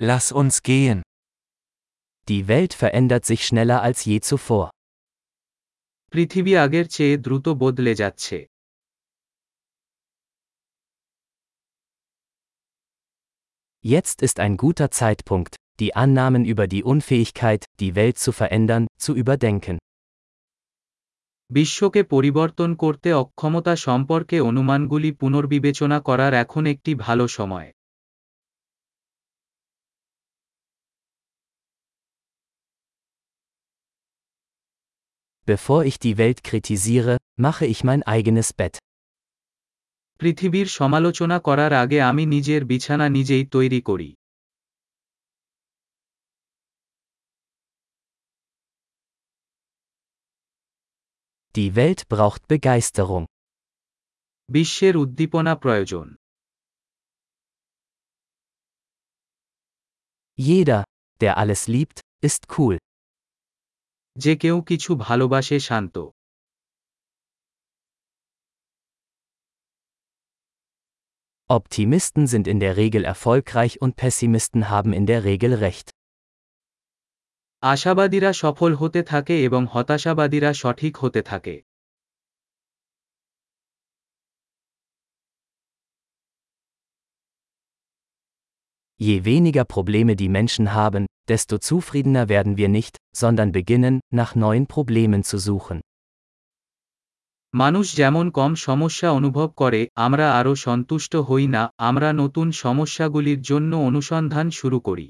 Lass uns gehen. Die Welt verändert sich schneller als je zuvor. পৃথিবী আগের চেয়ে দ্রুত বদলে যাচ্ছে Jetzt ist ein guter Zeitpunkt, die Annahmen über die Unfähigkeit, die Welt zu verändern, zu überdenken. বিশ্বকে পরিবর্তন করতে অক্ষমতা সম্পর্কে অনুমানগুলি পুনর্বিবেচনা করার এখন একটি ভালো সময় Bevor ich die Welt kritisiere, mache ich mein eigenes Bett. পৃথিবীর সমালোচনা করার আগে আমি নিজের বিছানা নিজেই তৈরি করি Die Welt braucht Begeisterung. বিশ্বের উদ্দীপনা প্রয়োজন Jeder, der alles liebt, ist cool. যে কেউ কিছু ভালোবাসে শান্ত Optimisten sind in der Regel erfolgreich und Pessimisten haben in der Regel recht. আশাবাদীরা সফল হতে থাকে এবং হতাশাবাদীরা সঠিক হতে থাকে Je weniger Probleme die Menschen haben, desto zufriedener werden wir nicht, sondern beginnen, nach neuen Problemen zu suchen. মানুষ যেমন কম সমস্যা অনুভব করে আমরা আরও সন্তুষ্ট হই না আমরা নতুন সমস্যাগুলির জন্য অনুসন্ধান শুরু করি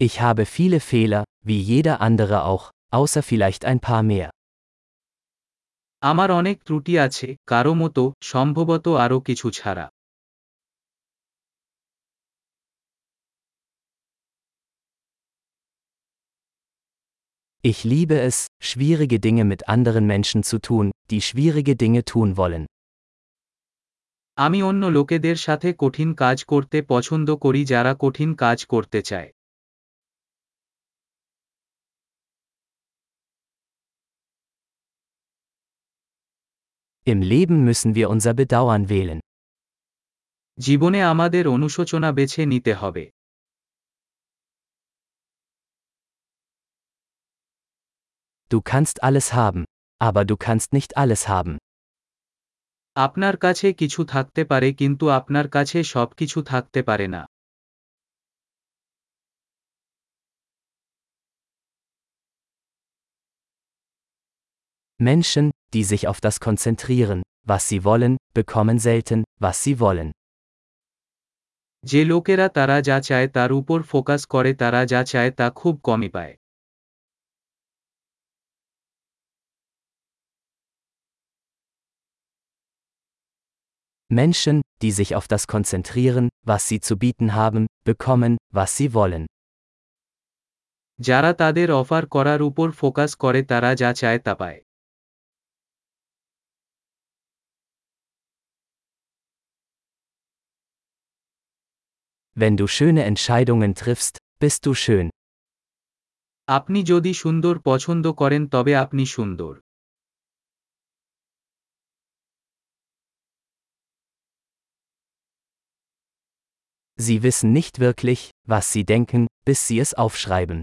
Ich habe viele Fehler, wie jeder andere auch, außer vielleicht ein paar mehr. আমার অনেক ত্রুটি আছে কারও মতো সম্ভবত আরও কিছু ছাড়া Ich liebe es, schwierige Dinge mit anderen Menschen zu tun, die schwierige Dinge tun wollen. আমি অন্য লোকেদের সাথে কঠিন কাজ করতে পছন্দ করি যারা কঠিন কাজ করতে চায় Im Leben müssen wir unser Bedauern wählen. জীবনে আমাদের অনুশোচনা বেছে নিতে হবে Du kannst alles haben, aber du kannst nicht alles haben. আপনার কাছে কিছু থাকতে পারে কিন্তু আপনার কাছে সবকিছু থাকতে পারে না Menschen, die sich auf das konzentrieren, was sie wollen, bekommen selten, was sie wollen. যে লোকেরা তারা যা চায় তার উপর ফোকাস করে তারা যা চায় তা খুব কমই পায় Menschen, die sich auf das konzentrieren, was sie zu bieten haben, bekommen, was sie wollen. যারা তাদের অফার করার উপর ফোকাস করে তারা যা চায় তা পায় Wenn du schöne Entscheidungen triffst, bist du schön. আপনি যদি সুন্দর পছন্দ করেন তবে আপনি সুন্দর Sie wissen nicht wirklich, was sie denken, bis sie es aufschreiben.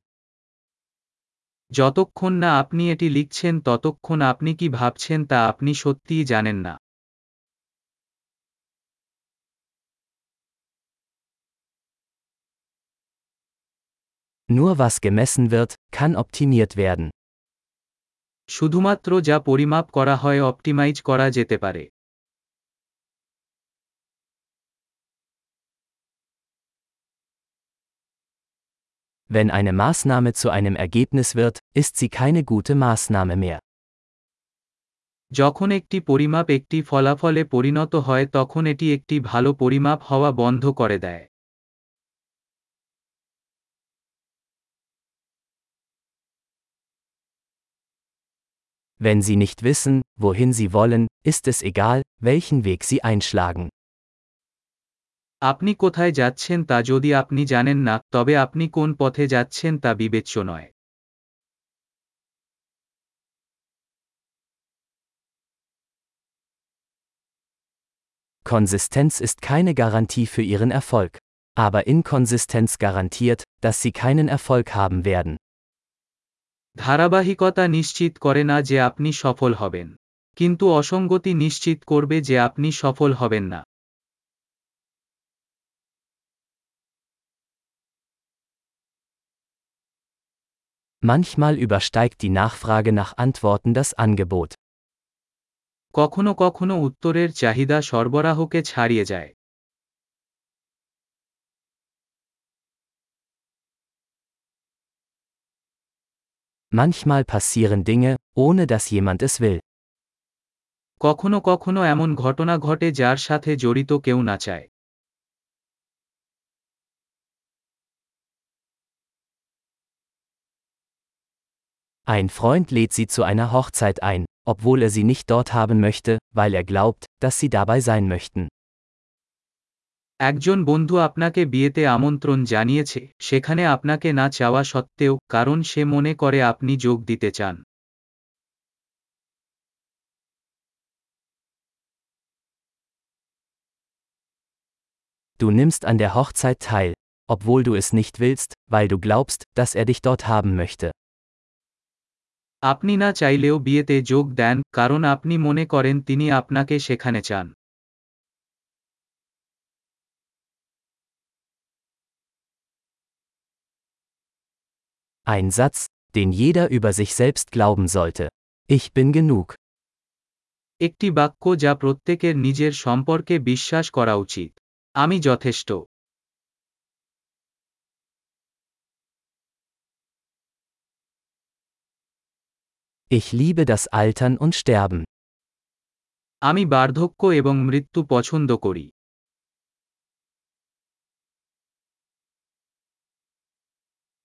যতক্ষণ না আপনি এটি লিখছেন ততক্ষণ আপনি কি ভাবছেন তা আপনি সত্যিই জানেন না Nur was gemessen wird, kann optimiert werden. শুধুমাত্র যা পরিমাপ করা হয় অপটিমাইজ করা যেতে পারে Wenn eine Maßnahme zu einem Ergebnis wird, ist sie keine gute Maßnahme mehr. যখন একটি পরিমাপ একটি ফলাফলে পরিণত হয় তখন এটি একটি ভালো পরিমাপ হওয়া বন্ধ করে দেয় Wenn sie nicht wissen, wohin sie wollen, ist es egal, welchen Weg sie einschlagen. আপনি কোথায় যাচ্ছেন তা যদি আপনি জানেন না তবে আপনি কোন পথে যাচ্ছেন তা বিবেচ্য নয় Konsistenz ist keine Garantie für ihren Erfolg. Aber Inkonsistenz garantiert, dass sie keinen Erfolg haben werden. ধারাবাহিকতা নিশ্চিত করে না যে আপনি সফল হবেন কিন্তু অসঙ্গতি নিশ্চিত করবে যে আপনি সফল হবেন না Manchmal übersteigt die Nachfrage nach Antworten das Angebot. কখনো কখনো উত্তরের চাহিদা সরবরাহকে ছাড়িয়ে যায় Manchmal passieren Dinge, ohne dass jemand es will. কখনো কখনো এমন ঘটনা ঘটে যার সাথে জড়িত কেউ না চায় Ein Freund lädt sie zu einer Hochzeit ein, obwohl er sie nicht dort haben möchte, weil er glaubt, dass sie dabei sein möchten. একজন বন্ধু আপনাকে বিয়েতে আমন্ত্রণ জানিয়েছে সেখানে আপনাকে না চাওয়া সত্ত্বেও কারণ সে মনে করে আপনি যোগ দিতে চান Du nimmst an der Hochzeit teil, obwohl du es nicht willst, weil du glaubst, dass er dich dort haben möchte. আপনি না চাইলেও বিয়েতে যোগ দেন কারণ আপনি মনে করেন তিনি আপনাকে সেখানে চান Ein Satz, den jeder über sich selbst glauben sollte. Ich bin genug. একটি বাক্য যা প্রত্যেকের নিজের সম্পর্কে বিশ্বাস করা উচিত আমি যথেষ্ট Ich liebe das Altern und Sterben. আমি বার্ধক্য এবং মৃত্যু পছন্দ করি